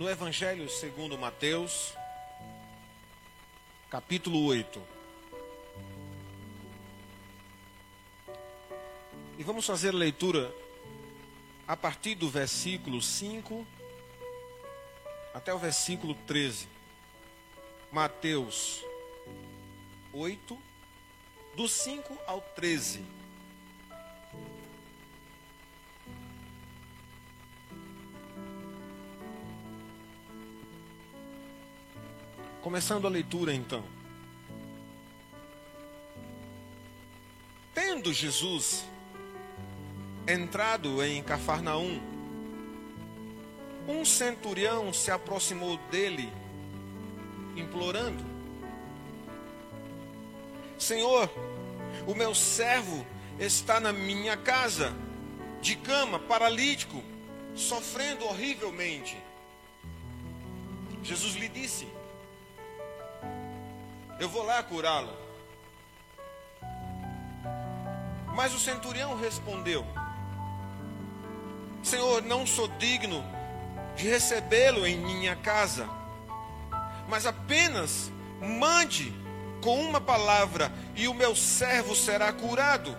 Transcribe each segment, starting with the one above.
no Evangelho segundo Mateus, capítulo 8. E vamos fazer leitura a partir do versículo 5 até o versículo 13. Mateus 8, do 5 ao 13. Começando a leitura então. Tendo Jesus entrado em Cafarnaum, um centurião se aproximou dele, implorando: Senhor, o meu servo está na minha casa, de cama, paralítico, sofrendo horrivelmente. Jesus lhe disse: Eu vou lá curá-lo. Mas o centurião respondeu: Senhor, não sou digno de recebê-lo em minha casa, mas apenas mande com uma palavra e o meu servo será curado.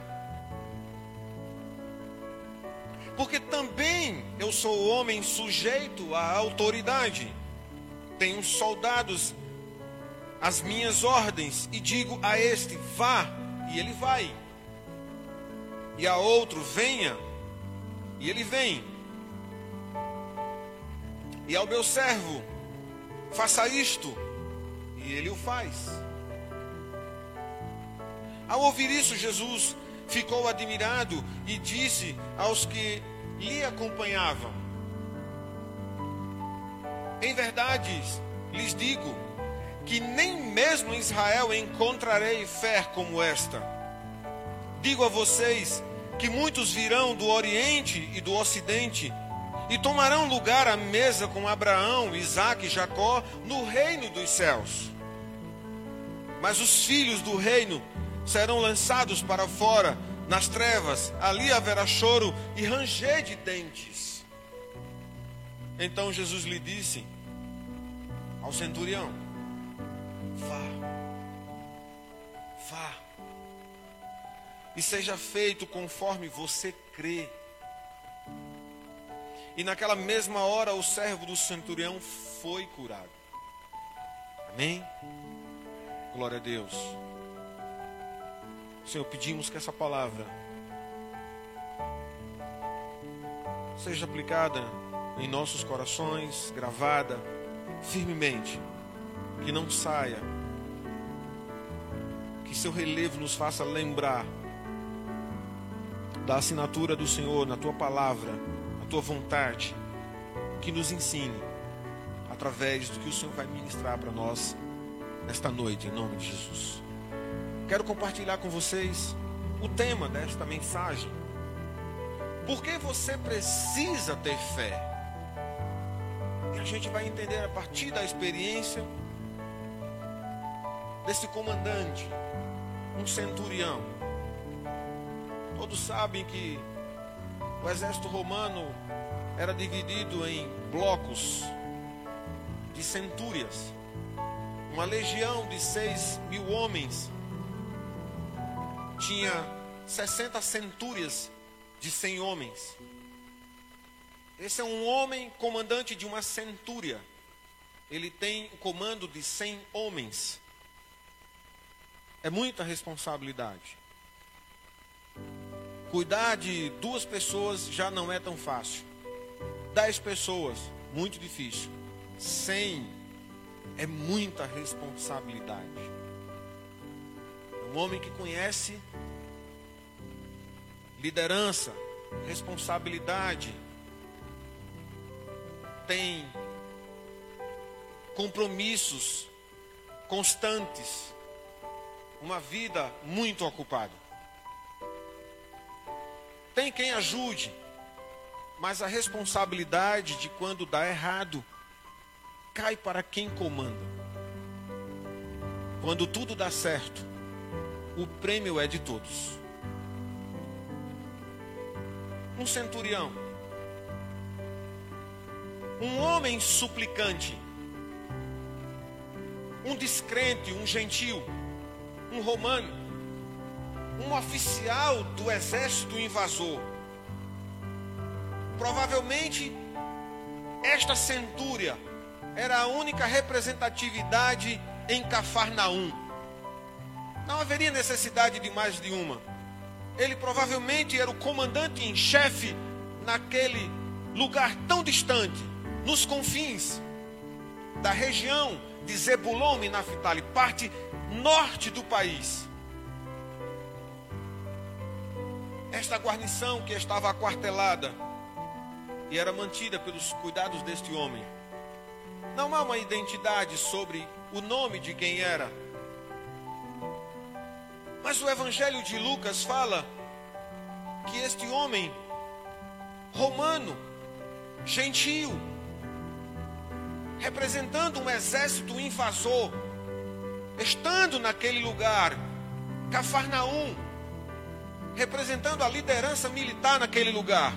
Porque também eu sou homem sujeito à autoridade, tenho soldados às minhas ordens, e digo a este: vá, e ele vai, e a outro: venha, e ele vem. E ao meu servo, faça isto, e ele o faz. Ao ouvir isso, Jesus ficou admirado e disse aos que lhe acompanhavam: Em verdade lhes digo que nem mesmo em Israel encontrarei fé como esta. Digo a vocês que muitos virão do Oriente e do Ocidente e tomarão lugar à mesa com Abraão, Isaque e Jacó no reino dos céus. Mas os filhos do reino serão lançados para fora, nas trevas, ali haverá choro e ranger de dentes. Então Jesus lhe disse ao centurião: Vá, vá, e seja feito conforme você crê. E naquela mesma hora o servo do centurião foi curado. Amém? Glória a Deus. Senhor, pedimos que essa palavra seja aplicada em nossos corações, gravada firmemente, que não saia, que seu relevo nos faça lembrar da assinatura do Senhor na tua palavra tua vontade, que nos ensine através do que o Senhor vai ministrar para nós nesta noite, em nome de Jesus. Quero compartilhar com vocês o tema desta mensagem. Por que você precisa ter fé? E a gente vai entender a partir da experiência desse comandante, um centurião. Todos sabem que o exército romano era dividido em blocos de centúrias. Uma legião de seis mil homens tinha 60 centúrias de 100 homens. Esse é um homem comandante de uma centúria. Ele tem o comando de 100 homens. É muita responsabilidade. Cuidar de duas pessoas já não é tão fácil. Dez pessoas, muito difícil. Cem é muita responsabilidade. Um homem que conhece liderança, responsabilidade, tem compromissos constantes, uma vida muito ocupada. Tem quem ajude, mas a responsabilidade de quando dá errado cai para quem comanda. Quando tudo dá certo, o prêmio é de todos. Um centurião um homem suplicante, um descrente, um gentil, um romano, um oficial do exército invasor. Provavelmente esta centúria era a única representatividade em Cafarnaum. Não haveria necessidade de mais de uma. Ele provavelmente era o comandante em chefe naquele lugar tão distante, nos confins da região de Zebulon e Naphtali, parte norte do país. Esta guarnição que estava aquartelada e era mantida pelos cuidados deste homem. Não há uma identidade sobre o nome de quem era. Mas o Evangelho de Lucas fala que este homem romano, gentil, representando um exército invasor, estando naquele lugar, Cafarnaum, representando a liderança militar naquele lugar.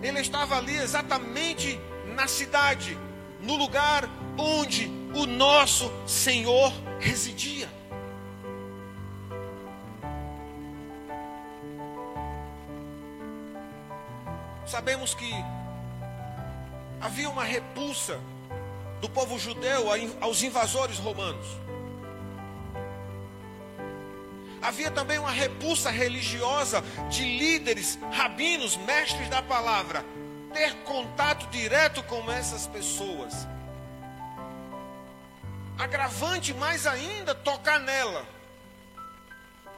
Ele estava ali exatamente na cidade, no lugar onde o nosso Senhor residia. Sabemos que havia uma repulsa do povo judeu aos invasores romanos. Havia também uma repulsa religiosa de líderes, rabinos, mestres da palavra, ter contato direto com essas pessoas. Agravante mais ainda, tocar nela,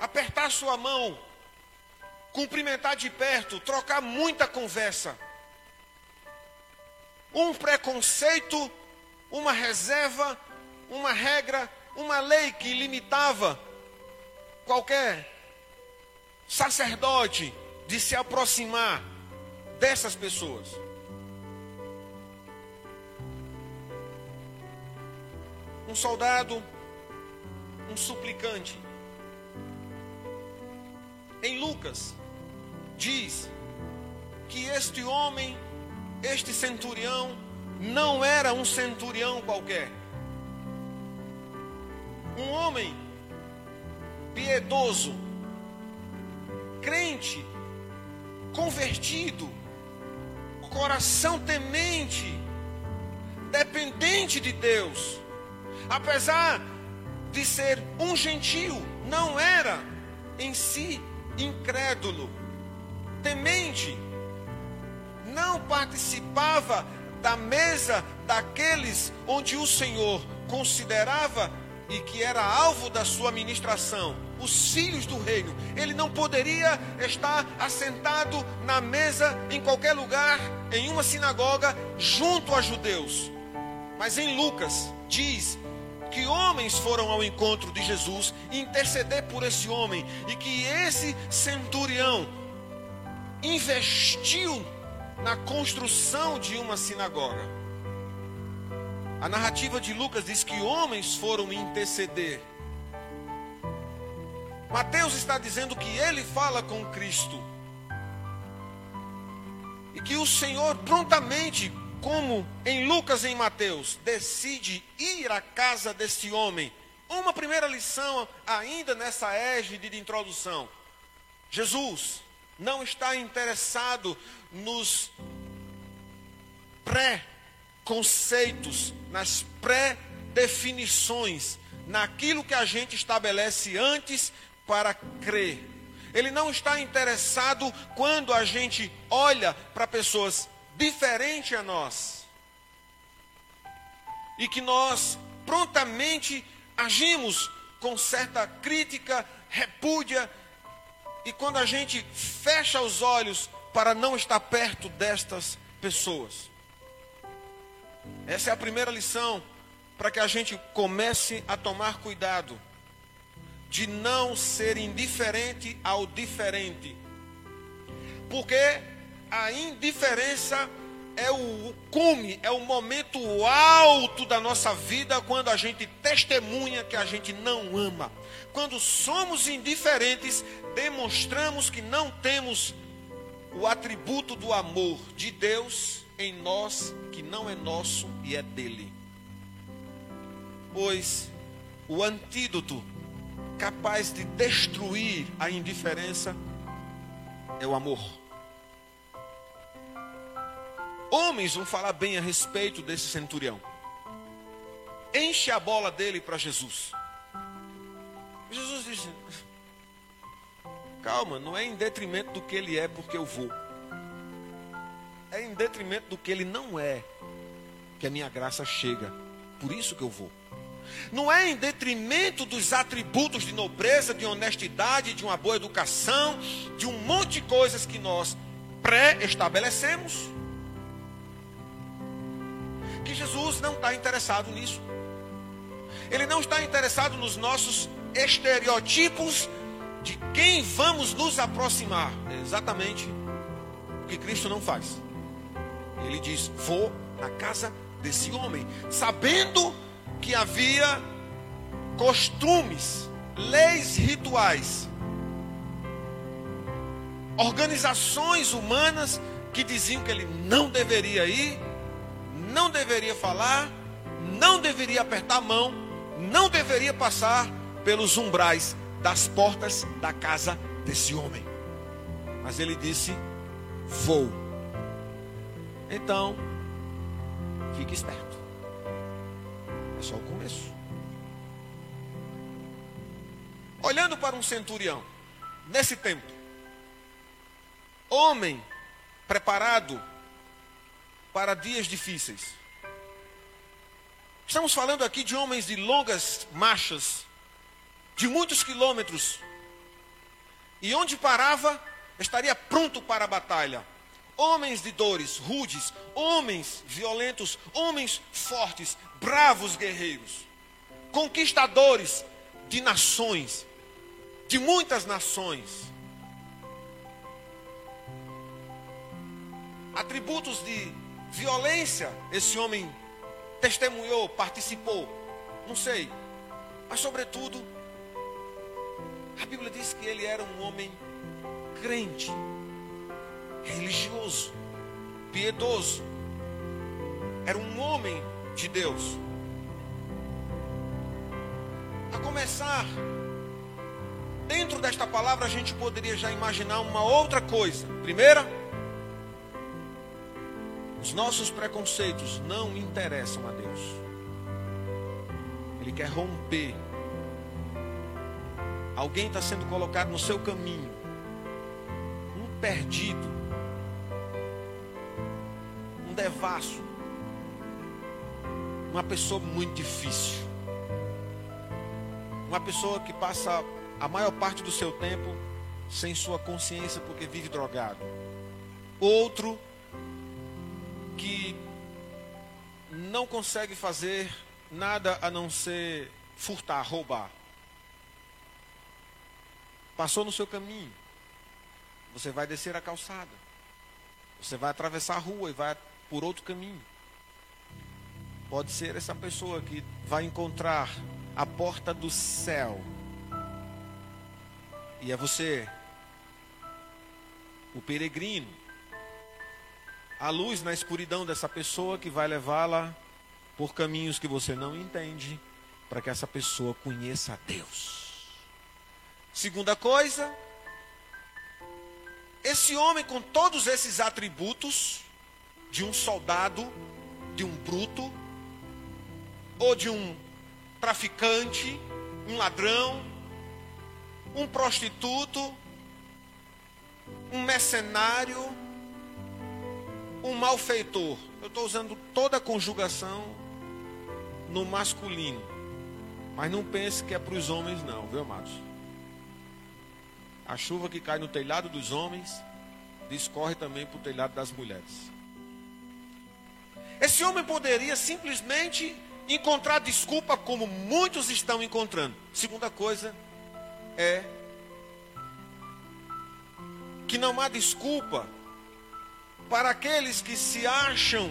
apertar sua mão, cumprimentar de perto, trocar muita conversa. Um preconceito, uma reserva, uma regra, uma lei que limitava qualquer sacerdote de se aproximar dessas pessoas. Um soldado, um suplicante. Em Lucas, diz que este homem, este centurião, não era um centurião qualquer. Um homem piedoso, crente, convertido, coração temente, dependente de Deus. Apesar de ser um gentio, não era em si incrédulo, temente. Não participava da mesa daqueles onde o Senhor considerava e que era alvo da sua ministração os filhos do reino. Ele não poderia estar assentado na mesa em qualquer lugar, em uma sinagoga, junto a judeus. Mas em Lucas diz que homens foram ao encontro de Jesus interceder por esse homem e que esse centurião investiu na construção de uma sinagoga. A narrativa de Lucas diz que homens foram interceder Mateus está dizendo que ele fala com Cristo. E que o Senhor prontamente, como em Lucas e em Mateus, decide ir à casa deste homem. Uma primeira lição, ainda nessa égide de introdução. Jesus não está interessado nos pré-conceitos, nas pré-definições, naquilo que a gente estabelece antes para crer. Ele não está interessado quando a gente olha para pessoas diferentes a nós. E que nós prontamente agimos com certa crítica, repúdia, e quando a gente fecha os olhos para não estar perto destas pessoas. Essa é a primeira lição para que a gente comece a tomar cuidado de não ser indiferente ao diferente. Porque a indiferença é o cume, é o momento alto da nossa vida quando a gente testemunha que a gente não ama. Quando somos indiferentes, demonstramos que não temos o atributo do amor de Deus em nós, que não é nosso e é dele. Pois o antídoto capaz de destruir a indiferença é o amor. Homens vão falar bem a respeito desse centurião. Enche a bola dele para Jesus. Jesus diz: Calma, não é em detrimento do que ele é, porque eu vou. É em detrimento do que ele não é, que a minha graça chega. Por isso que eu vou. Não é em detrimento dos atributos de nobreza, de honestidade, de uma boa educação, de um monte de coisas que nós pré-estabelecemos. Que Jesus não está interessado nisso. Ele não está interessado nos nossos estereotipos de quem vamos nos aproximar. É exatamente o que Cristo não faz. Ele diz: Vou na casa desse homem, sabendo que havia costumes, leis rituais, organizações humanas que diziam que ele não deveria ir, não deveria falar, não deveria apertar a mão, não deveria passar pelos umbrais das portas da casa desse homem. Mas ele disse: Vou. Então, fique esperto. É só o começo. Olhando para um centurião, nesse tempo, homem preparado para dias difíceis. Estamos falando aqui de homens de longas marchas, de muitos quilômetros. E onde parava, estaria pronto para a batalha homens de dores, rudes, homens violentos, homens fortes, bravos guerreiros, conquistadores de nações, de muitas nações. Atributos de violência, esse homem testemunhou, participou, não sei, mas sobretudo, a Bíblia diz que ele era um homem crente religioso, piedoso. Era um homem de Deus. A começar, dentro desta palavra a gente poderia já imaginar uma outra coisa. Primeira, os nossos preconceitos não interessam a Deus. Ele quer romper. Alguém está sendo colocado no seu caminho. Um perdido devasso. Uma pessoa muito difícil. Uma pessoa que passa a maior parte do seu tempo sem sua consciência porque vive drogado. Outro que não consegue fazer nada a não ser furtar, roubar. Passou no seu caminho. Você vai descer a calçada. Você vai atravessar a rua e vai por outro caminho. Pode ser essa pessoa que vai encontrar a porta do céu. E é você, o peregrino, a luz na escuridão dessa pessoa que vai levá-la por caminhos que você não entende, para que essa pessoa conheça a Deus. Segunda coisa, esse homem com todos esses atributos, de um soldado, de um bruto, ou de um traficante, um ladrão, um prostituto, um mercenário, um malfeitor. Eu estou usando toda a conjugação no masculino. Mas não pense que é para os homens, não, viu, amados? A chuva que cai no telhado dos homens discorre também para o telhado das mulheres. Esse homem poderia simplesmente encontrar desculpa como muitos estão encontrando. Segunda coisa é que não há desculpa para aqueles que se acham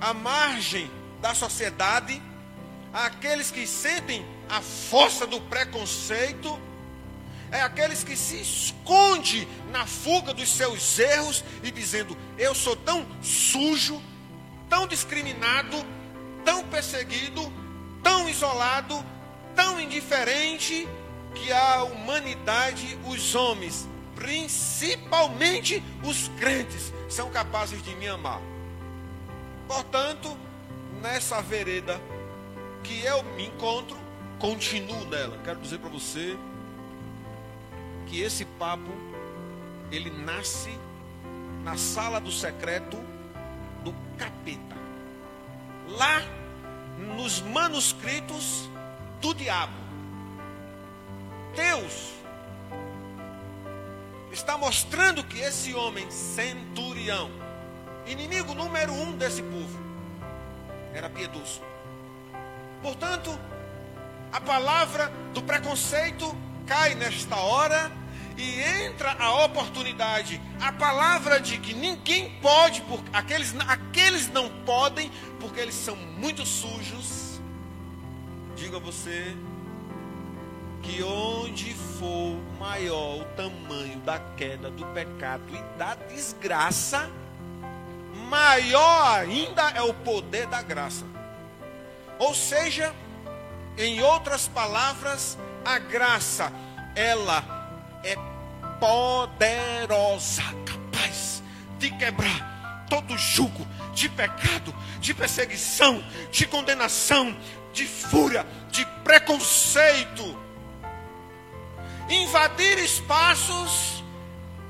à margem da aqueles que sentem a força do preconceito é aqueles que se esconde na fuga dos seus erros e dizendo: "Eu sou tão sujo, tão discriminado, tão perseguido, tão isolado, tão indiferente que a humanidade, os homens, principalmente os crentes, são capazes de me amar. Portanto, nessa vereda que eu me encontro, continuo nela. Quero dizer para você que esse papo ele nasce na sala do secreto do capeta. Lá nos manuscritos do diabo. Deus está mostrando que esse homem centurião, inimigo número um desse povo, era piedoso. Portanto, a palavra do preconceito cai nesta hora e entra a oportunidade, a palavra de que ninguém pode, porque aqueles, aqueles não podem, porque eles são muito sujos. Digo a você que onde for maior o tamanho da queda do pecado e da desgraça, maior ainda é o poder da graça. Ou seja, em outras palavras, a graça, ela é poderosa, capaz de quebrar todo jugo de pecado, de perseguição, de condenação, de fúria, de preconceito, invadir espaços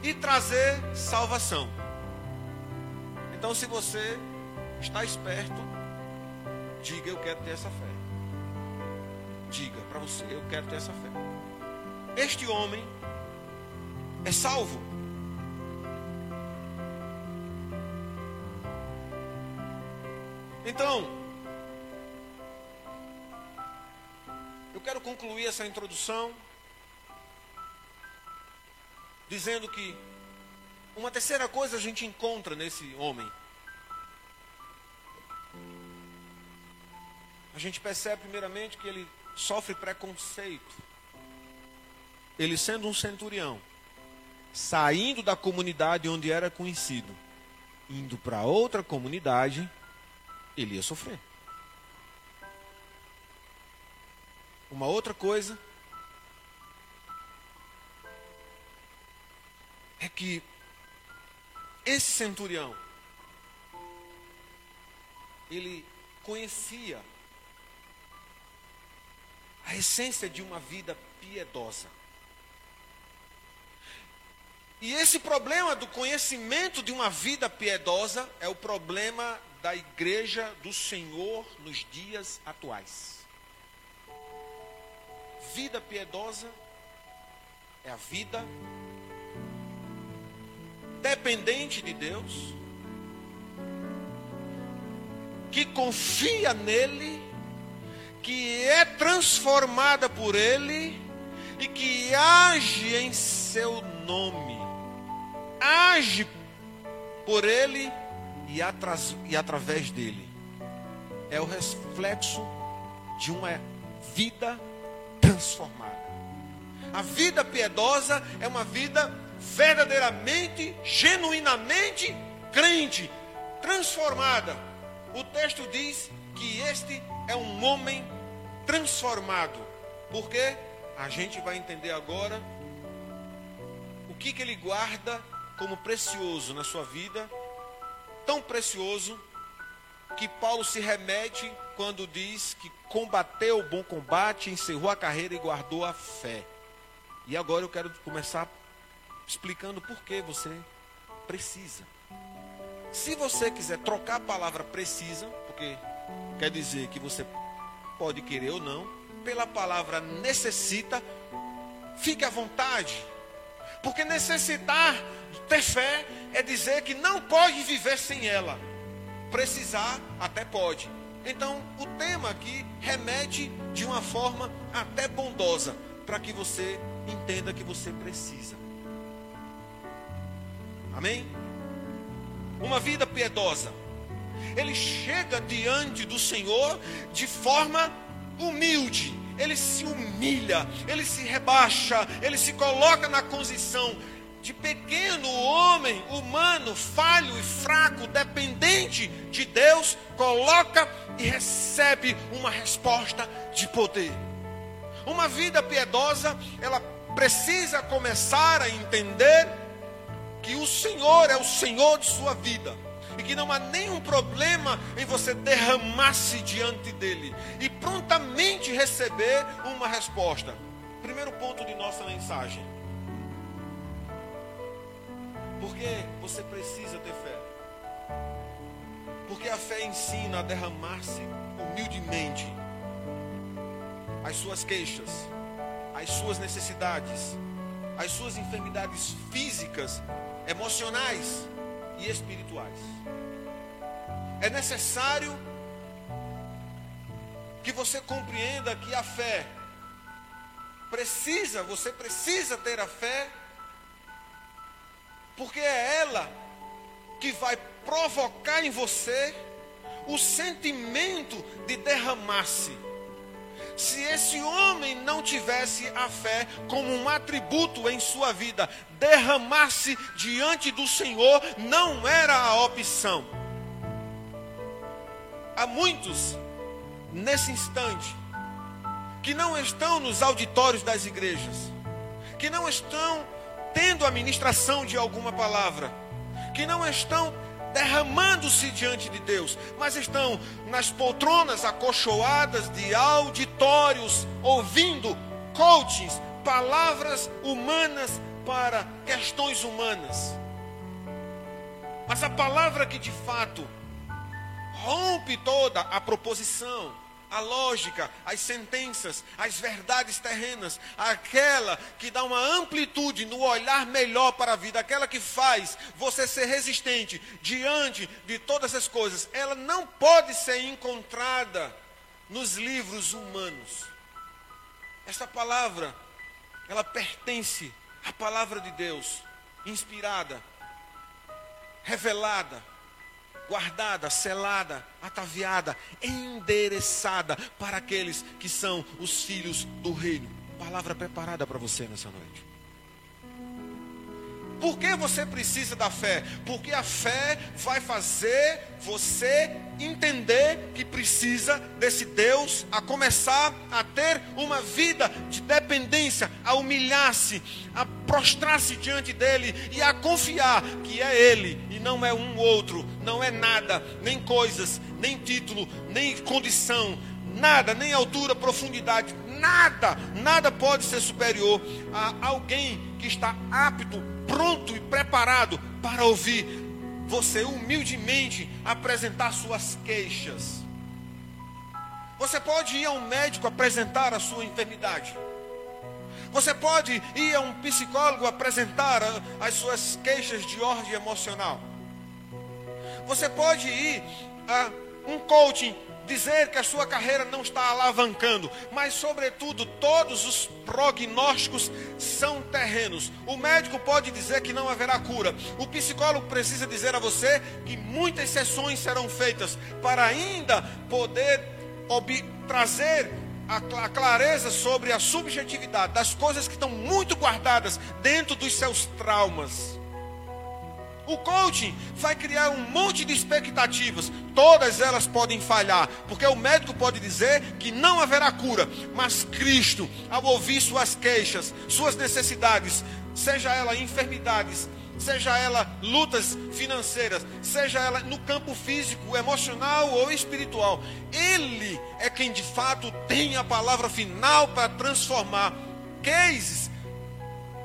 e trazer salvação. Então, se você está esperto, diga: Eu quero ter essa fé. Diga para você: Eu quero ter essa fé. Este homem é salvo. Então, eu quero concluir essa introdução dizendo que uma terceira coisa a gente encontra nesse homem. A gente percebe primeiramente que ele sofre preconceito. Ele sendo um centurião, saindo da comunidade onde era conhecido, indo para outra comunidade, ele ia sofrer. Uma outra coisa é que esse centurião ele conhecia a essência de uma vida piedosa. E esse problema do conhecimento de uma vida piedosa é o problema da igreja do Senhor nos dias atuais. Vida piedosa é a vida dependente de Deus, que confia nele, que é transformada por ele e que age em seu nome age por ele e, atras, e através dele. É o reflexo de uma vida transformada. A vida piedosa é uma vida verdadeiramente, genuinamente crente, transformada. O texto diz que este é um homem transformado. Porque a gente vai entender agora o que, que ele guarda como precioso na sua vida, tão precioso que Paulo se remete quando diz que combateu o bom combate, encerrou a carreira e guardou a fé. E agora eu quero começar explicando por que você precisa. Se você quiser trocar a palavra precisa, porque quer dizer que você pode querer ou não, pela palavra necessita, fique à vontade. Porque necessitar ter fé é dizer que não pode viver sem ela. Precisar até pode. Então, o tema aqui remete de uma forma até bondosa, para que você entenda que você precisa. Amém? Uma vida piedosa. Ele chega diante do Senhor de forma humilde. ele se humilha, ele se rebaixa, ele se coloca na condição de pequeno homem, humano, falho e fraco, dependente de Deus, coloca e recebe uma resposta de poder. Uma vida piedosa, ela precisa começar a entender que o Senhor é o Senhor de sua vida e que não há nenhum problema em você derramar-se diante dele e prontamente receber uma resposta. Primeiro ponto de nossa mensagem. Porque você precisa ter fé. Porque a fé ensina a derramar-se humildemente as suas queixas, as suas necessidades, as suas enfermidades físicas, emocionais e espirituais. É necessário que você compreenda que a fé precisa, você precisa ter a fé, porque é ela que vai provocar em você o sentimento de derramar-se se esse homem não tivesse a fé como um atributo em sua vida, derramar-se diante do Senhor não era a opção. Há muitos nesse instante que não estão nos auditórios das igrejas, que não estão tendo a ministração de alguma palavra, que não estão derramando-se diante de Deus, mas estão nas poltronas acolchoadas de auditórios, ouvindo coachings, palavras humanas para questões humanas. Mas a palavra que de fato rompe toda a proposição, a lógica, as sentenças, as verdades terrenas, aquela que dá uma amplitude no olhar melhor para a vida, aquela que faz você ser resistente diante de todas as coisas, ela não pode ser encontrada nos livros humanos. Essa palavra, ela pertence à palavra de Deus, inspirada, revelada, guardada, selada, ataviada, endereçada para aqueles que são os filhos do reino. Palavra preparada para você nessa noite. Por que você precisa da fé? Porque a fé vai fazer você entender que precisa desse Deus, a começar a ter uma vida de dependência, a humilhar-se, a prostrar-se diante dele e a confiar que é ele e não é um outro, não é nada, nem coisas, nem título, nem condição, nada, nem altura, profundidade, nada, nada pode ser superior a alguém que está apto pronto e preparado para ouvir você humildemente apresentar suas queixas. Você pode ir a um médico apresentar a sua enfermidade. Você pode ir a um psicólogo apresentar as suas queixas de ordem emocional. Você pode ir a um coaching dizer que a sua carreira não está alavancando, mas, sobretudo, todos os prognósticos são terrenos. O médico pode dizer que não haverá cura, o psicólogo precisa dizer a você que muitas sessões serão feitas para ainda poder trazer a clareza sobre a subjetividade das coisas que estão muito guardadas dentro dos seus traumas. O coaching vai criar um monte de expectativas, todas elas podem falhar, porque o médico pode dizer que não haverá cura, mas Cristo, ao ouvir suas queixas, suas necessidades, seja ela enfermidades, seja ela lutas financeiras, seja ela no campo físico, emocional ou espiritual, Ele é quem de fato tem a palavra final para transformar cases,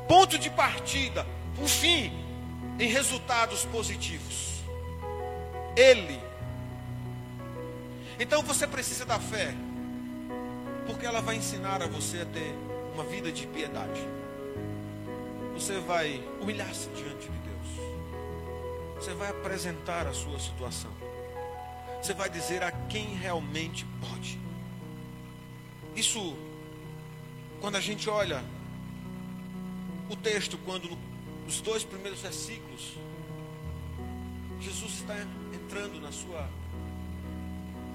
ponto de partida, o fim em resultados positivos. Ele. Então você precisa da fé, porque ela vai ensinar a você a ter uma vida de piedade. Você vai humilhar-se diante de Deus. Você vai apresentar a sua situação. Você vai dizer a quem realmente pode. Isso, quando a gente olha o texto, quando os dois primeiros versículos, Jesus está entrando na sua,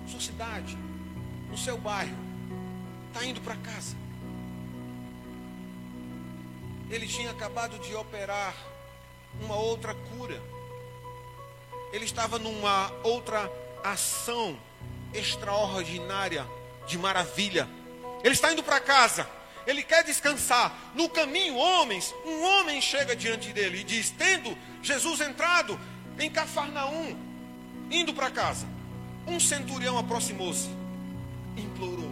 sua cidade, no seu bairro. está indo para casa. Ele tinha acabado de operar uma outra cura. Ele estava numa outra ação extraordinária de maravilha. Ele está indo para casa. Ele quer descansar. No caminho, homens, um homem chega diante dele e diz: Tendo Jesus entrado em Cafarnaum, indo para casa, um centurião aproximou-se, implorou: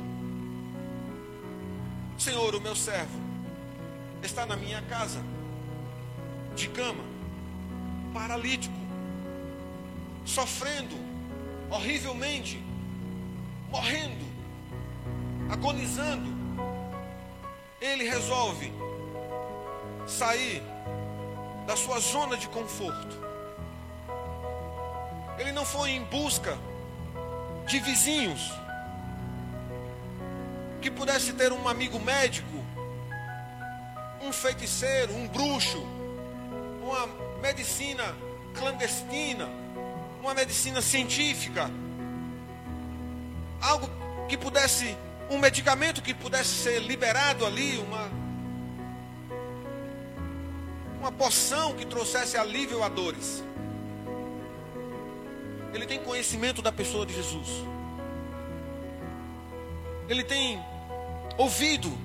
Senhor, o meu servo está na minha casa, de cama, paralítico, sofrendo horrivelmente, morrendo, agonizando. Ele resolve sair da sua zona de conforto. Ele não foi em busca de vizinhos que pudesse ter um amigo médico, um feiticeiro, um bruxo, uma medicina clandestina, uma medicina científica, algo que pudesse, um medicamento que pudesse ser liberado ali, uma uma poção que trouxesse alívio a dores. Ele tem conhecimento da pessoa de Jesus. Ele tem ouvido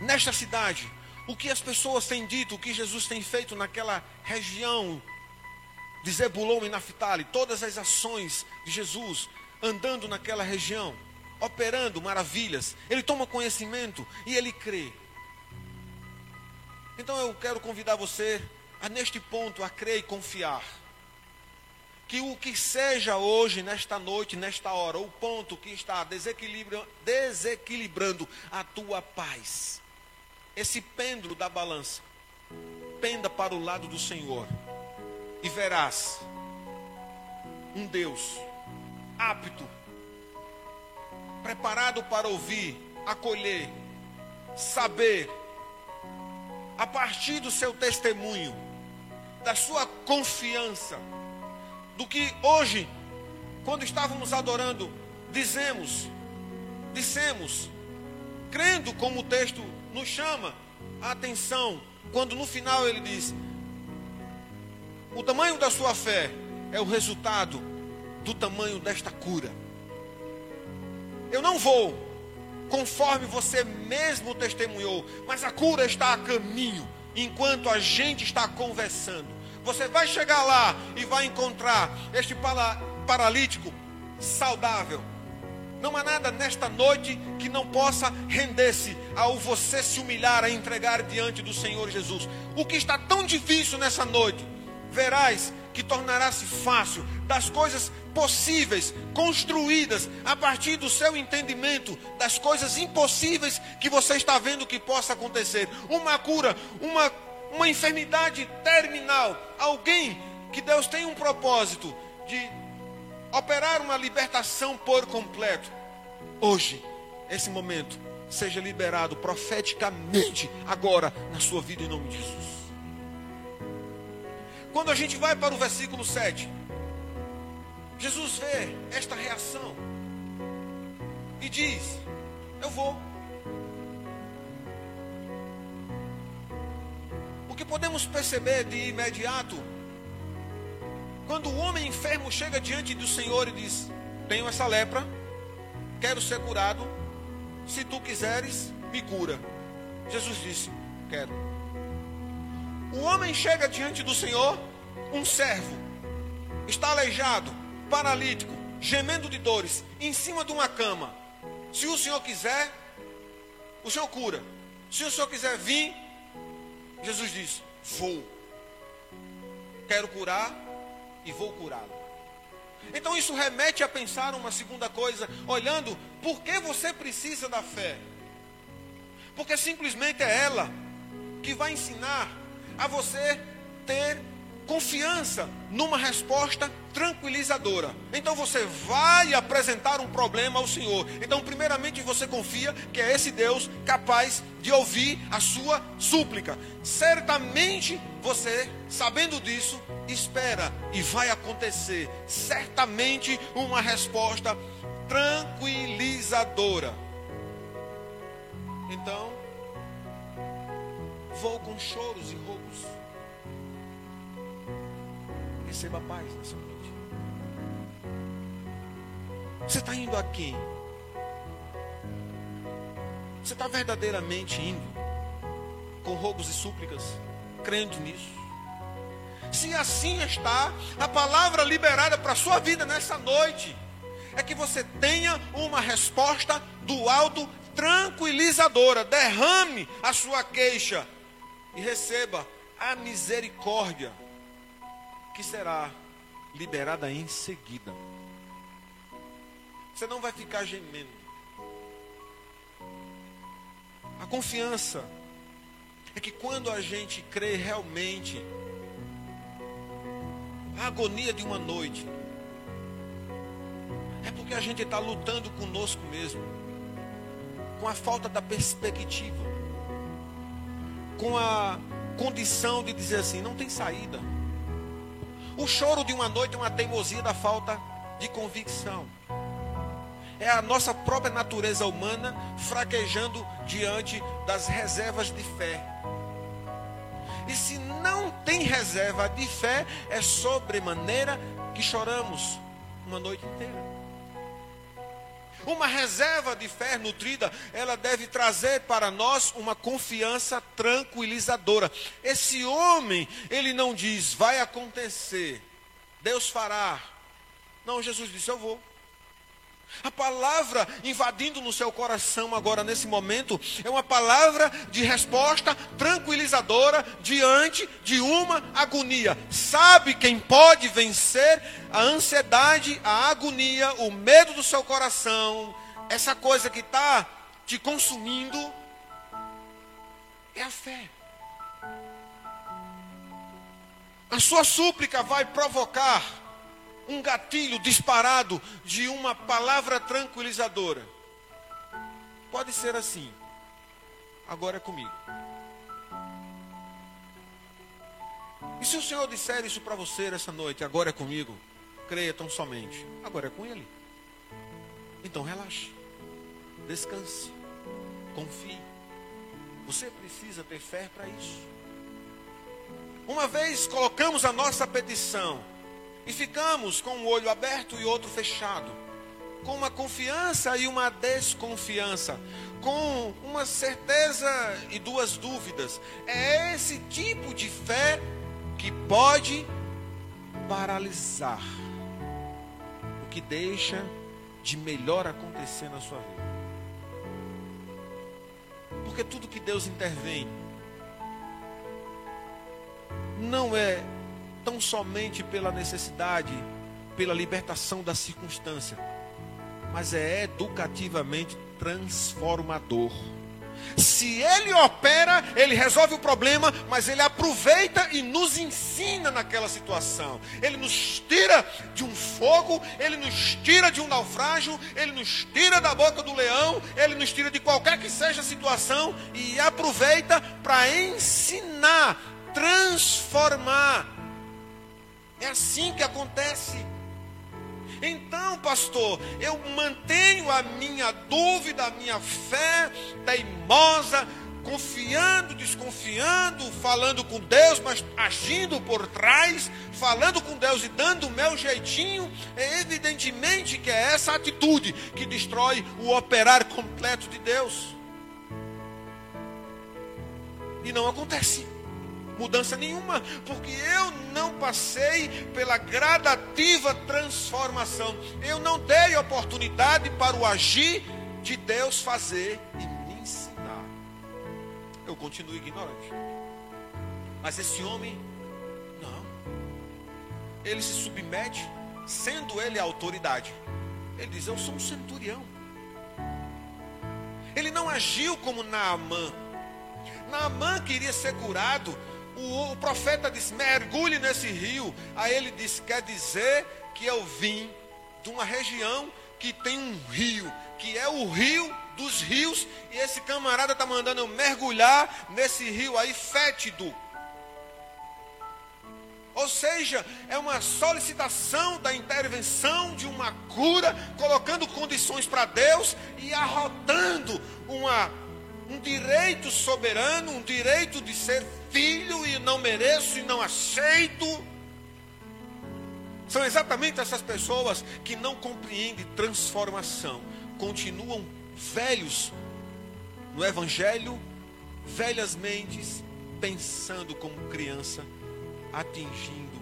nesta cidade o que as pessoas têm dito, o que Jesus tem feito naquela região de Zebulon e Naphtali, todas as ações de Jesus andando naquela região, operando maravilhas. Ele toma conhecimento e ele crê. Então eu quero convidar você a neste ponto a crer e confiar. Que o que seja hoje, nesta noite, nesta hora, o ponto que está desequilibrando, desequilibrando a tua paz, esse pêndulo da balança, penda para o lado do Senhor e verás um Deus apto, preparado para ouvir, acolher, saber, a partir do seu testemunho, da sua confiança, do que hoje, quando estávamos adorando, dizemos, dissemos, crendo como o texto nos chama a atenção, quando no final ele diz: o tamanho da sua fé é o resultado do tamanho desta cura. Eu não vou conforme você mesmo testemunhou, mas a cura está a caminho enquanto a gente está conversando. Você vai chegar lá e vai encontrar este paralítico saudável, não há nada nesta noite que não possa render-se ao você se humilhar, a entregar diante do Senhor Jesus. O que está tão difícil nessa noite, verás que tornará-se fácil das coisas possíveis, construídas a partir do seu entendimento das coisas impossíveis que você está vendo que possa acontecer. Uma cura, uma, uma enfermidade terminal, alguém que Deus tem um propósito de operar uma libertação por completo. Hoje, esse momento, seja liberado profeticamente agora na sua vida em nome de Jesus. Quando a gente vai para o versículo 7, Jesus vê esta reação e diz: Eu vou. O que podemos perceber de imediato quando o homem enfermo chega diante do Senhor e diz: Tenho essa lepra, quero ser curado, se tu quiseres, me cura. Jesus disse: Quero. O homem chega diante do Senhor, um servo, está aleijado, paralítico, gemendo de dores, em cima de uma cama. Se o Senhor quiser, o Senhor cura. Se o Senhor quiser vir, Jesus diz: Vou. Quero curar, e vou curá-lo. Então isso remete a pensar uma segunda coisa, olhando por que você precisa da fé. Porque simplesmente é ela que vai ensinar a você ter confiança numa resposta tranquilizadora. Então você vai apresentar um problema ao Senhor. Então, primeiramente, você confia que é esse Deus capaz de ouvir a sua súplica. Certamente você, sabendo disso, espera e vai acontecer certamente uma resposta tranquilizadora. Então, vou com choros e roubos. Receba paz nessa noite. Você está indo a quem? Você está verdadeiramente indo com roubos e súplicas, crendo nisso? Se assim está, a palavra liberada para a sua vida nessa noite é que você tenha uma resposta do alto tranquilizadora. Derrame a sua queixa e receba a misericórdia que será liberada em seguida. Você não vai ficar gemendo. A confiança é que quando a gente crê realmente, a agonia de uma noite, é porque a gente está lutando conosco mesmo, com a falta da perspectiva, com a condição de dizer assim: não tem saída. O choro de uma noite é uma teimosia da falta de convicção. É a nossa própria natureza humana fraquejando diante das reservas de fé. E se não tem reserva de fé, é sobremaneira que choramos uma noite inteira. Uma reserva de fé nutrida, ela deve trazer para nós uma confiança tranquilizadora. Esse homem, ele não diz, vai acontecer, Deus fará. Não, Jesus disse, eu vou. A palavra invadindo no seu coração agora nesse momento é uma palavra de resposta tranquilizadora diante de uma agonia. Sabe quem pode vencer a ansiedade, a agonia, o medo do seu coração, essa coisa que está te consumindo? É a fé. A sua súplica vai provocar um gatilho disparado de uma palavra tranquilizadora. Pode ser assim. Agora é comigo. E se o Senhor disser isso para você essa noite, agora é comigo, creia tão somente, agora é com Ele. Então relaxe, descanse, confie. Você precisa ter fé para isso. Uma vez colocamos a nossa petição e ficamos com um olho aberto e outro fechado, com uma confiança e uma desconfiança, com uma certeza e duas dúvidas. É esse tipo de fé que pode paralisar o que deixa de melhor acontecer na sua vida. Porque tudo que Deus intervém não é tão somente pela necessidade, pela libertação da circunstância, mas é educativamente transformador. Se ele opera, ele resolve o problema, mas ele aproveita e nos ensina naquela situação. Ele nos tira de um fogo, ele nos tira de um naufrágio, ele nos tira da boca do leão, ele nos tira de qualquer que seja a situação e aproveita para ensinar, transformar é assim que acontece. Então, pastor, eu mantenho a minha dúvida, a minha fé teimosa, confiando, desconfiando, falando com Deus, mas agindo por trás, falando com Deus e dando o meu jeitinho, é evidentemente que é essa atitude que destrói o operar completo de Deus. E não acontece mudança nenhuma, porque eu não passei pela gradativa transformação. Eu não dei oportunidade para o agir de Deus fazer e me ensinar. Eu continuo ignorante. Mas esse homem, não. Ele se submete, sendo ele a autoridade. Ele diz: Eu sou um centurião. Ele não agiu como Naamã. Naamã queria ser curado o, o profeta disse: mergulhe nesse rio. Aí ele disse: quer dizer que eu vim de uma região que tem um rio, que é o rio dos rios, e esse camarada está mandando eu mergulhar nesse rio aí fétido. Ou seja, é uma solicitação da intervenção de uma cura, colocando condições para Deus e arrotando uma um direito soberano, um direito de ser filho e não mereço e não aceito. São exatamente essas pessoas que não compreendem transformação, continuam velhos no Evangelho, velhas mentes, pensando como criança, atingindo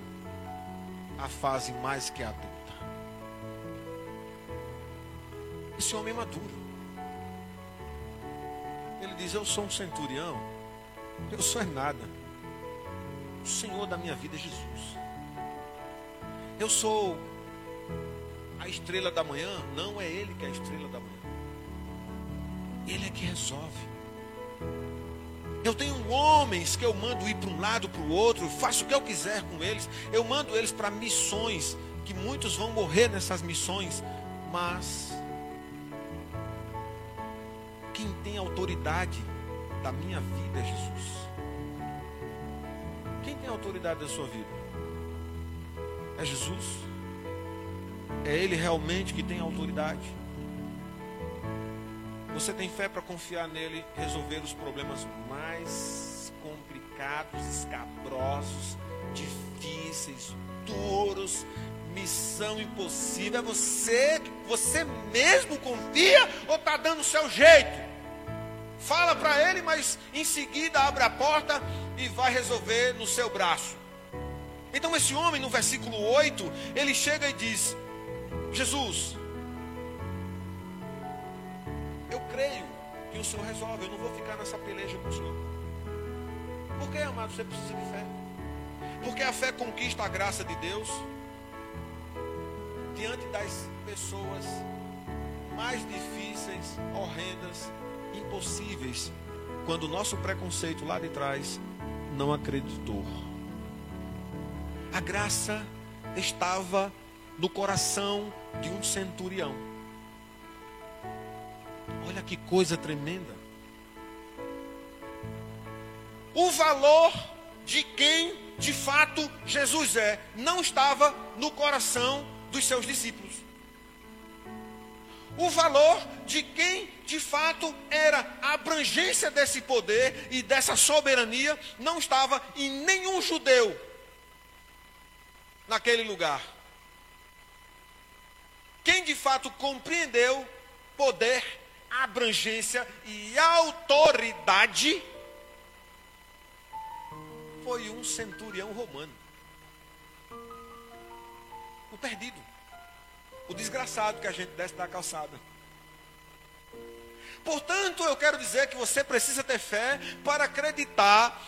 a fase mais que adulta. Esse homem é maduro. Ele diz: Eu sou um centurião, eu sou é nada. O Senhor da minha vida é Jesus. Eu sou a estrela da manhã, não é Ele que é a estrela da manhã. Ele é que resolve. Eu tenho homens que eu mando ir para um lado, para o outro, faço o que eu quiser com eles. Eu mando eles para missões, que muitos vão morrer nessas missões, mas quem tem autoridade da minha vida é Jesus. Quem tem autoridade da sua vida? É Jesus? É Ele realmente que tem autoridade? Você tem fé para confiar nele, resolver os problemas mais complicados, escabrosos, difíceis, duros, missão impossível. É você, você mesmo confia ou está dando o seu jeito? Fala para ele, mas em seguida abre a porta e vai resolver no seu braço. Então esse homem, no versículo 8, ele chega e diz: Jesus, eu creio que o Senhor resolve, eu não vou ficar nessa peleja com o Senhor. Por que, amado, você precisa de fé? Porque a fé conquista a graça de Deus diante das pessoas mais difíceis, horrendas, impossíveis, quando o nosso preconceito lá de trás não acreditou. A graça estava no coração de um centurião. Olha que coisa tremenda. O valor de quem de fato Jesus é não estava no coração dos seus discípulos o valor de quem de fato era a abrangência desse poder e dessa soberania não estava em nenhum judeu naquele lugar. Quem de fato compreendeu poder, abrangência e autoridade foi um centurião romano. O perdido o desgraçado que a gente desce da calçada. Portanto, eu quero dizer que você precisa ter fé para acreditar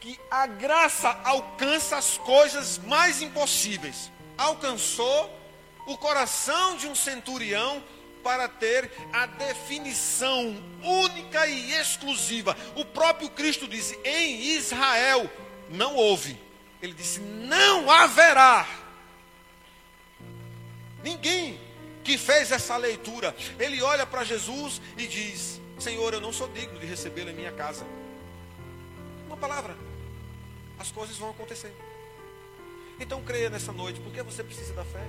que a graça alcança as coisas mais impossíveis. Alcançou o coração de um centurião para ter a definição única e exclusiva. O próprio Cristo disse: em Israel não houve. Ele disse: não haverá Ninguém que fez essa leitura, ele olha para Jesus e diz: Senhor, eu não sou digno de recebê-lo em minha casa. Uma palavra, as coisas vão acontecer. Então creia nessa noite, porque você precisa da fé.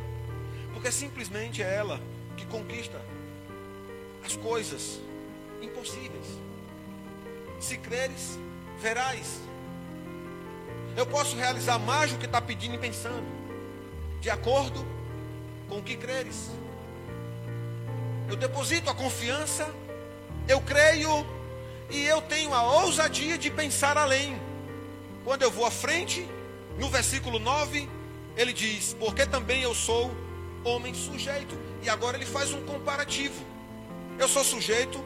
Porque simplesmente é ela que conquista as coisas impossíveis. Se creres, verás. Eu posso realizar mais do que está pedindo e pensando, de acordo com o que creres. Eu deposito a confiança, eu creio e eu tenho a ousadia de pensar além. Quando eu vou à frente, no versículo 9, ele diz: Porque também eu sou homem sujeito. E agora ele faz um comparativo. Eu sou sujeito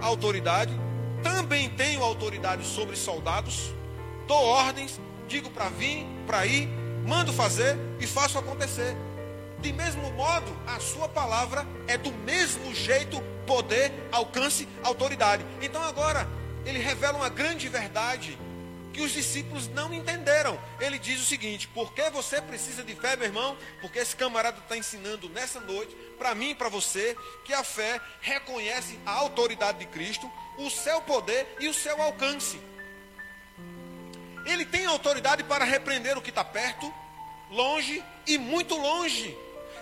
à autoridade, também tenho autoridade sobre soldados, dou ordens, digo para vir, para ir, mando fazer e faço acontecer. De mesmo modo, a sua palavra é do mesmo jeito poder, alcance, autoridade. Então agora, ele revela uma grande verdade que os discípulos não entenderam. Ele diz o seguinte: por que você precisa de fé, meu irmão? Porque esse camarada está ensinando nessa noite, para mim e para você, que a fé reconhece a autoridade de Cristo, o seu poder e o seu alcance. Ele tem autoridade para repreender o que está perto, longe e muito longe.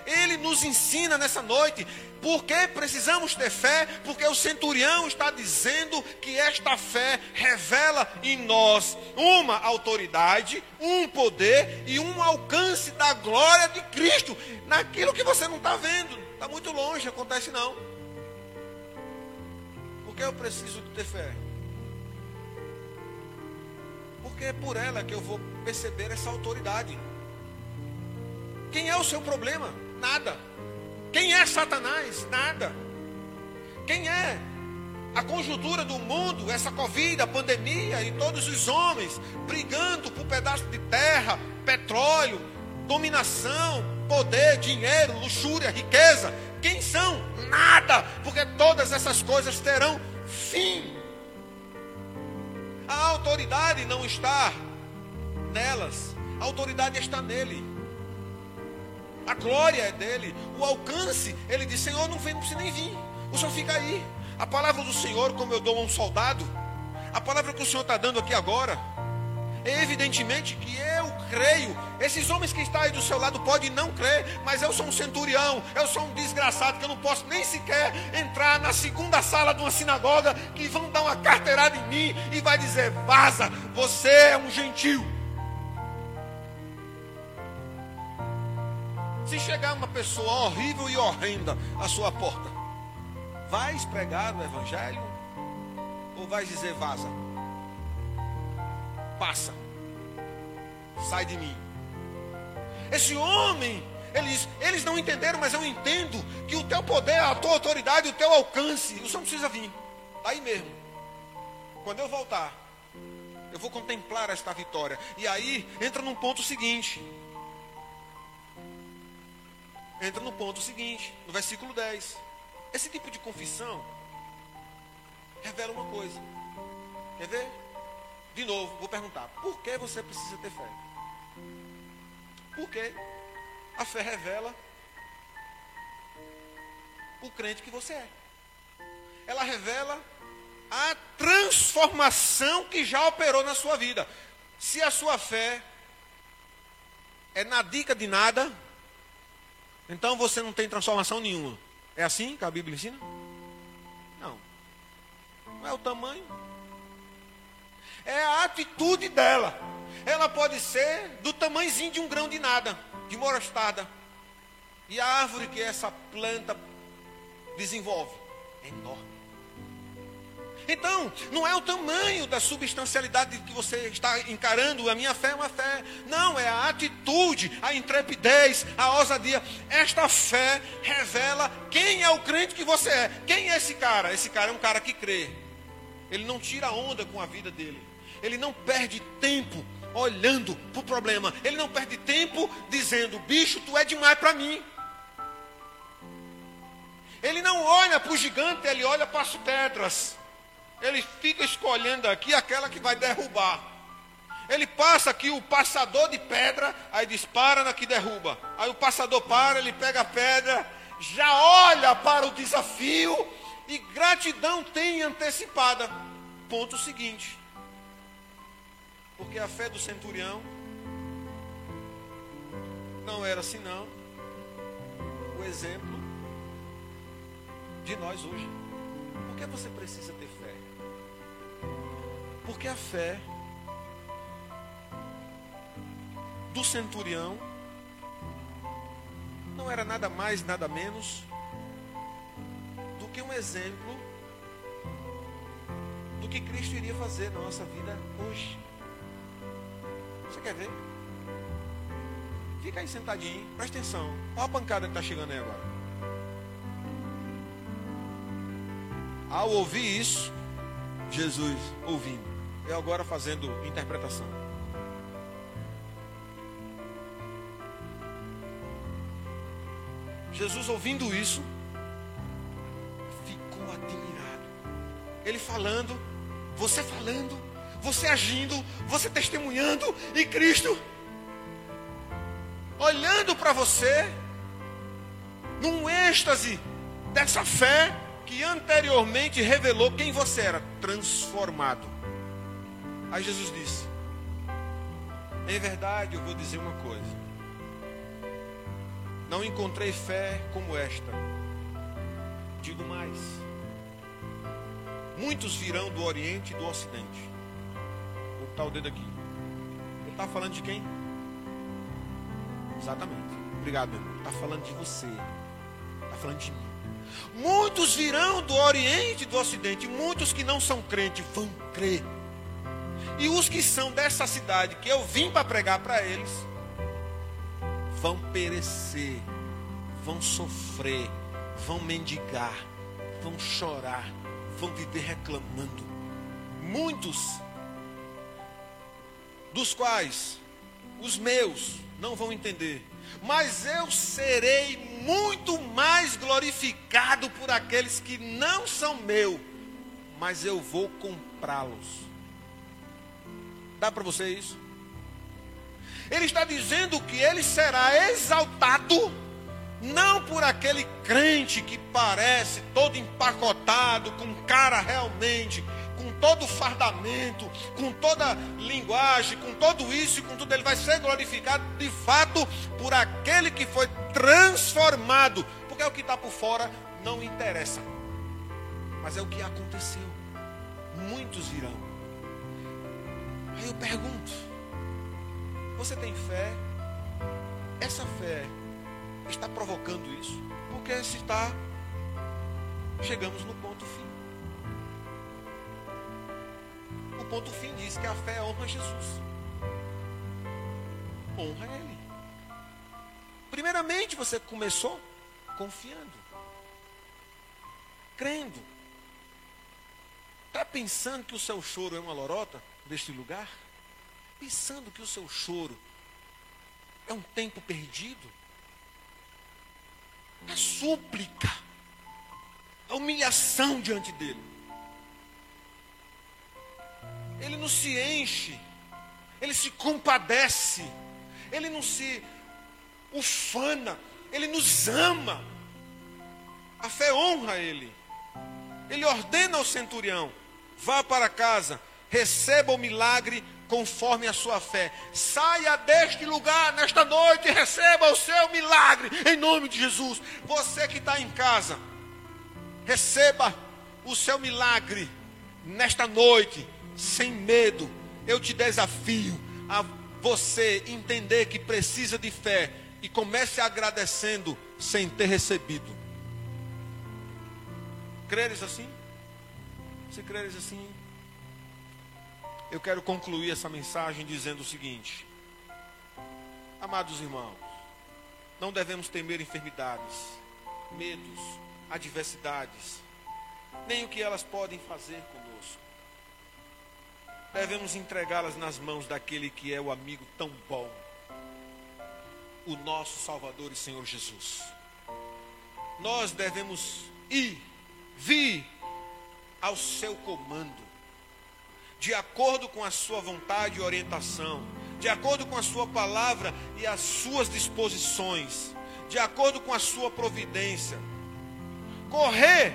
Ele nos ensina nessa noite. Por que precisamos ter fé? Porque o centurião está dizendo que esta fé revela em nós uma autoridade, um poder e um alcance da glória de Cristo naquilo que você não está vendo. Está muito longe, acontece não. Por que eu preciso ter fé? Porque é por ela que eu vou perceber essa autoridade. Quem é o seu problema? Nada. Quem é Satanás? Nada. Quem é a conjuntura do mundo, essa Covid, a pandemia e todos os homens brigando por pedaço de terra, petróleo, dominação, poder, dinheiro, luxúria, riqueza? Quem são? Nada, porque todas essas coisas terão fim. A autoridade não está nelas, a autoridade está nele. A glória é dele, o alcance, ele diz: Senhor, não vem, não precisa nem vir, o senhor fica aí. A palavra do Senhor, como eu dou a um soldado, a palavra que o Senhor está dando aqui agora, é evidentemente que eu creio. Esses homens que estão aí do seu lado podem não crer, mas eu sou um centurião, eu sou um desgraçado que eu não posso nem sequer entrar na segunda sala de uma sinagoga que vão dar uma carteirada em mim e vai dizer: vaza, você é um gentil. Se chegar uma pessoa horrível e horrenda à sua porta, vais pregar o evangelho ou vais dizer vaza? Passa. Sai de mim. Esse homem, eles, eles não entenderam, mas eu entendo que o teu poder, a tua autoridade, o teu alcance, o Senhor precisa vir. Aí mesmo. Quando eu voltar, eu vou contemplar esta vitória. E aí entra num ponto seguinte entra no ponto seguinte, no versículo 10. Esse tipo de confissão revela uma coisa. Quer ver? De novo, vou perguntar: por que você precisa ter fé? Porque a fé revela o crente que você é. Ela revela a transformação que já operou na sua vida. Se a sua fé é na dica de nada, então você não tem transformação nenhuma. É assim que a Bíblia ensina? Não. Não é o tamanho. É a atitude dela. Ela pode ser do tamanhozinho de um grão de nada, de morostada. E a árvore que essa planta desenvolve é enorme. Então, não é o tamanho da substancialidade que você está encarando, a minha fé é uma fé. Não, é a atitude, a intrepidez, a ousadia. Esta fé revela quem é o crente que você é. Quem é esse cara? Esse cara é um cara que crê. Ele não tira onda com a vida dele. Ele não perde tempo olhando para o problema. Ele não perde tempo dizendo: bicho, tu é demais para mim. Ele não olha para o gigante, ele olha para as pedras. Ele fica escolhendo aqui aquela que vai derrubar. Ele passa aqui o passador de pedra, aí dispara na que derruba. Aí o passador para, ele pega a pedra, já olha para o desafio e gratidão tem antecipada. Ponto seguinte. Porque a fé do centurião não era senão o exemplo de nós hoje. Por que você precisa? Porque a fé do centurião não era nada mais, nada menos do que um exemplo do que Cristo iria fazer na nossa vida hoje. Você quer ver? Fica aí sentadinho, presta atenção. Olha a pancada que está chegando aí agora. Ao ouvir isso, Jesus ouvindo eu agora fazendo interpretação. Jesus ouvindo isso, ficou admirado. Ele falando, você falando, você agindo, você testemunhando, e Cristo olhando para você, num êxtase dessa fé que anteriormente revelou quem você era, transformado. Aí Jesus disse: Em verdade, eu vou dizer uma coisa. não encontrei fé como esta. Digo mais: muitos virão do Oriente e do Ocidente. Vou botar o dedo aqui. Ele está falando de quem? Exatamente. Obrigado, meu. Está falando de você. Está falando de mim. Muitos virão do Oriente e do Ocidente. Muitos que não são crentes vão crer. E os que são dessa cidade que eu vim para pregar para eles, vão perecer, vão sofrer, vão mendigar, vão chorar, vão viver reclamando. Muitos dos quais os meus não vão entender, mas eu serei muito mais glorificado por aqueles que não são meu, mas eu vou comprá-los. Dá para você isso? Ele está dizendo que ele será exaltado não por aquele crente que parece todo empacotado, com cara realmente, com todo fardamento, com toda linguagem, com tudo isso e com tudo, ele vai ser glorificado de fato por aquele que foi transformado, porque é o que está por fora não interessa, mas é o que aconteceu. Muitos virão. Aí eu pergunto: você tem fé? Essa fé está provocando isso? Porque se está, chegamos no ponto fim. O ponto fim diz que a fé honra Jesus. Honra Ele. Primeiramente você começou confiando, crendo. Está pensando que o seu choro é uma lorota deste lugar? Pensando que o seu choro é um tempo perdido? A súplica, a humilhação diante dele. Ele não se enche, ele se compadece, ele não se ufana, ele nos ama. A fé honra ele. Ele ordena ao centurião: vá para casa, receba o milagre conforme a sua fé. Saia deste lugar nesta noite e receba o seu milagre em nome de Jesus. Você que está em casa, receba o seu milagre nesta noite, sem medo. Eu te desafio a você entender que precisa de fé e comece agradecendo sem ter recebido. Creres assim? Se creres assim, eu quero concluir essa mensagem dizendo o seguinte: Amados irmãos, não devemos temer enfermidades, medos, adversidades, nem o que elas podem fazer conosco. Devemos entregá-las nas mãos daquele que é o amigo tão bom, o nosso Salvador e Senhor Jesus. Nós devemos ir, vir ao seu comando de acordo com a sua vontade e orientação, de acordo com a sua palavra e as suas disposições, de acordo com a sua providência. Correr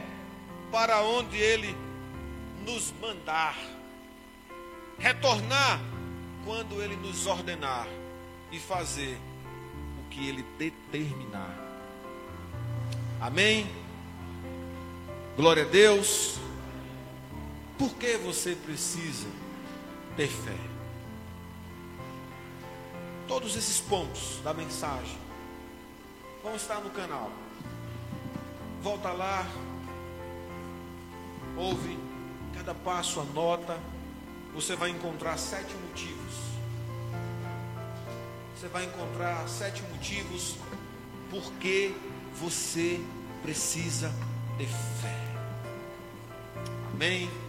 para onde ele nos mandar. Retornar quando ele nos ordenar e fazer o que ele determinar. Amém? Glória a Deus. Por que você precisa ter fé? Todos esses pontos da mensagem vão estar no canal. Volta lá, ouve cada passo, anota. Você vai encontrar sete motivos. Você vai encontrar sete motivos por que você precisa ter fé. Amém?